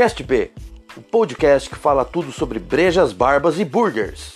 Cast B, o podcast que fala tudo sobre brejas, barbas e burgers.